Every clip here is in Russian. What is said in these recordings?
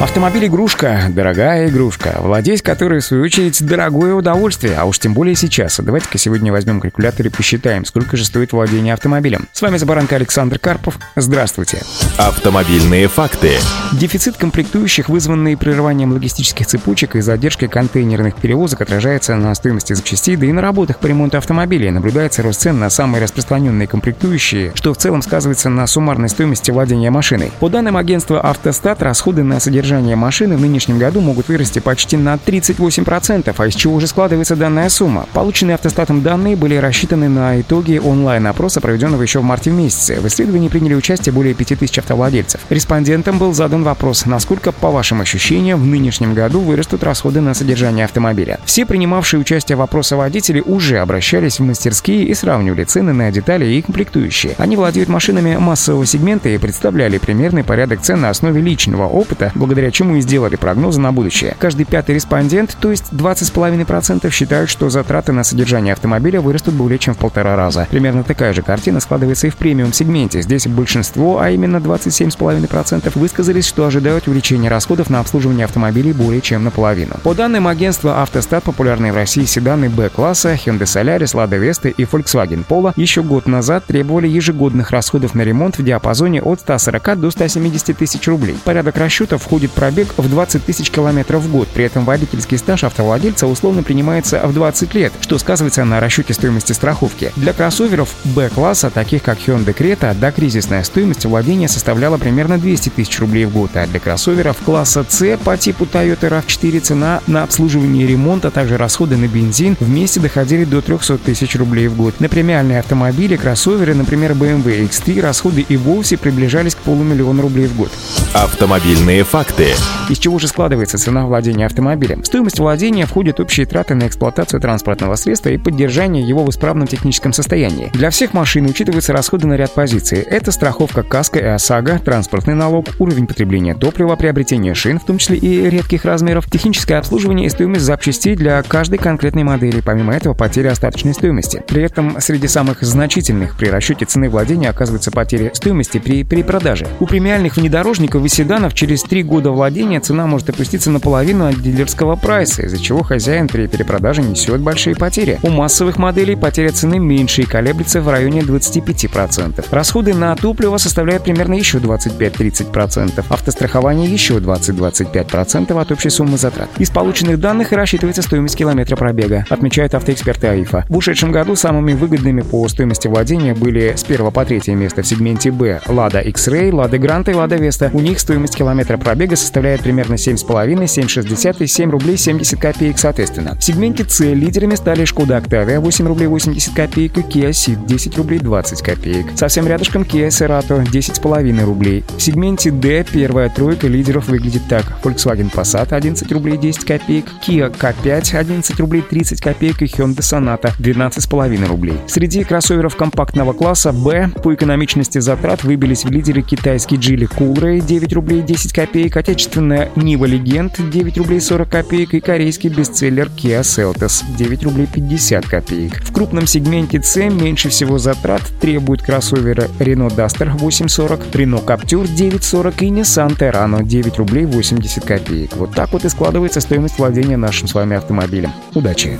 Автомобиль игрушка, дорогая игрушка, владеть которой, в свою очередь, дорогое удовольствие, а уж тем более сейчас. Давайте-ка сегодня возьмем калькулятор и посчитаем, сколько же стоит владение автомобилем. С вами Забаранка Александр Карпов. Здравствуйте. Автомобильные факты. Дефицит комплектующих, вызванный прерыванием логистических цепочек и задержкой контейнерных перевозок, отражается на стоимости запчастей, да и на работах по ремонту автомобилей. Наблюдается рост цен на самые распространенные комплектующие, что в целом сказывается на суммарной стоимости владения машиной. По данным агентства «Автостат», расходы на содержание содержания машины в нынешнем году могут вырасти почти на 38%, а из чего уже складывается данная сумма. Полученные автостатом данные были рассчитаны на итоги онлайн-опроса, проведенного еще в марте месяце. В исследовании приняли участие более 5000 автовладельцев. Респондентам был задан вопрос, насколько, по вашим ощущениям, в нынешнем году вырастут расходы на содержание автомобиля. Все принимавшие участие в опросе водители уже обращались в мастерские и сравнивали цены на детали и комплектующие. Они владеют машинами массового сегмента и представляли примерный порядок цен на основе личного опыта, благодаря благодаря чему и сделали прогнозы на будущее. Каждый пятый респондент, то есть 20,5%, считают, что затраты на содержание автомобиля вырастут более чем в полтора раза. Примерно такая же картина складывается и в премиум-сегменте. Здесь большинство, а именно 27,5%, высказались, что ожидают увеличения расходов на обслуживание автомобилей более чем наполовину. По данным агентства «Автостат», популярные в России седаны Б-класса, Hyundai Solaris, Lada Vesta и Volkswagen Polo еще год назад требовали ежегодных расходов на ремонт в диапазоне от 140 до 170 тысяч рублей. Порядок расчета входит будет пробег в 20 тысяч километров в год. При этом водительский стаж автовладельца условно принимается в 20 лет, что сказывается на расчете стоимости страховки. Для кроссоверов Б-класса, таких как Hyundai Creta, докризисная стоимость владения составляла примерно 200 тысяч рублей в год, а для кроссоверов класса С по типу Toyota RAV4 цена на обслуживание и ремонт, а также расходы на бензин вместе доходили до 300 тысяч рублей в год. На премиальные автомобили, кроссоверы, например, BMW X3, расходы и вовсе приближались к полумиллиона рублей в год. Автомобильные факты. Из чего же складывается цена владения автомобилем? Стоимость владения входят общие траты на эксплуатацию транспортного средства и поддержание его в исправном техническом состоянии. Для всех машин учитываются расходы на ряд позиций. Это страховка КАСКО и ОСАГО, транспортный налог, уровень потребления топлива, приобретение шин, в том числе и редких размеров, техническое обслуживание и стоимость запчастей для каждой конкретной модели. Помимо этого, потеря остаточной стоимости. При этом среди самых значительных при расчете цены владения оказывается потеря стоимости при перепродаже. У премиальных внедорожников и седанов через три года владения цена может опуститься наполовину от дилерского прайса, из-за чего хозяин при перепродаже несет большие потери. У массовых моделей потеря цены меньше и колеблется в районе 25%. Расходы на топливо составляют примерно еще 25-30%, автострахование еще 20-25% от общей суммы затрат. Из полученных данных рассчитывается стоимость километра пробега, отмечают автоэксперты АИФа. В ушедшем году самыми выгодными по стоимости владения были с 1 по 3 место в сегменте B Lada X-Ray, Lada Granta и Lada Vesta. У них стоимость километра пробега составляет примерно 7,5, 7,60 и 7 рублей 70 копеек соответственно. В сегменте С лидерами стали Шкода Octavia 8 рублей 80 копеек и Kia Ceed 10 рублей 20 копеек. Совсем рядышком Kia Cerato 10,5 рублей. В сегменте D первая тройка лидеров выглядит так. Volkswagen Passat 11 рублей 10 копеек, Kia K5 11 рублей 30 копеек и Hyundai Sonata 12,5 рублей. Среди кроссоверов компактного класса B по экономичности затрат выбились в лидеры китайский Geely Coolray 9 рублей 10 копеек, отечественная Нива Легенд 9 рублей 40 копеек и корейский бестселлер Kia Seltos 9 рублей 50 копеек. В крупном сегменте C меньше всего затрат требуют кроссоверы Renault Duster 840, Renault Captur 940 и Nissan Terrano 9 рублей 80 копеек. Вот так вот и складывается стоимость владения нашим с вами автомобилем. Удачи!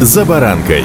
За баранкой.